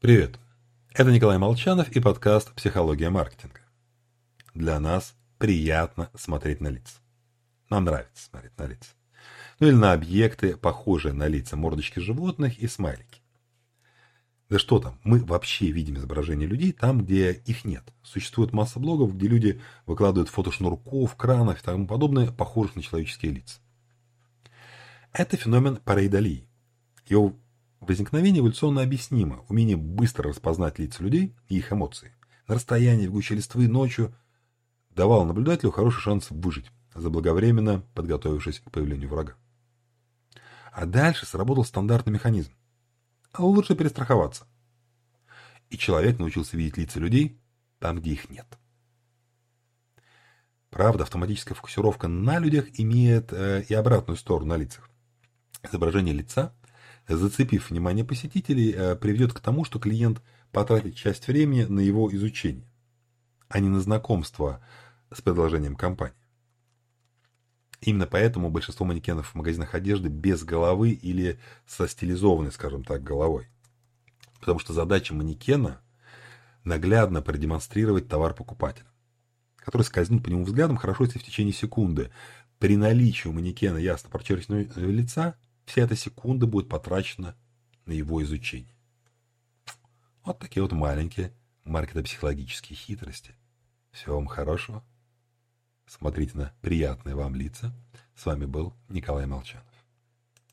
Привет! Это Николай Молчанов и подкаст «Психология маркетинга». Для нас приятно смотреть на лица. Нам нравится смотреть на лица. Ну или на объекты, похожие на лица мордочки животных и смайлики. Да что там, мы вообще видим изображения людей там, где их нет. Существует масса блогов, где люди выкладывают фото шнурков, кранов и тому подобное, похожих на человеческие лица. Это феномен параидолии. Его Возникновение эволюционно объяснимо. Умение быстро распознать лица людей и их эмоции. На расстоянии, в гуще листвы, ночью давало наблюдателю хороший шанс выжить, заблаговременно подготовившись к появлению врага. А дальше сработал стандартный механизм. А лучше перестраховаться. И человек научился видеть лица людей там, где их нет. Правда, автоматическая фокусировка на людях имеет э, и обратную сторону на лицах. Изображение лица зацепив внимание посетителей, э, приведет к тому, что клиент потратит часть времени на его изучение, а не на знакомство с предложением компании. Именно поэтому большинство манекенов в магазинах одежды без головы или со стилизованной, скажем так, головой. Потому что задача манекена – наглядно продемонстрировать товар покупателя, который скользнет по нему взглядом хорошо, если в течение секунды. При наличии у манекена ясно прочерченного лица – Вся эта секунда будет потрачена на его изучение. Вот такие вот маленькие маркетопсихологические хитрости. Всего вам хорошего. Смотрите на приятные вам лица. С вами был Николай Молчан.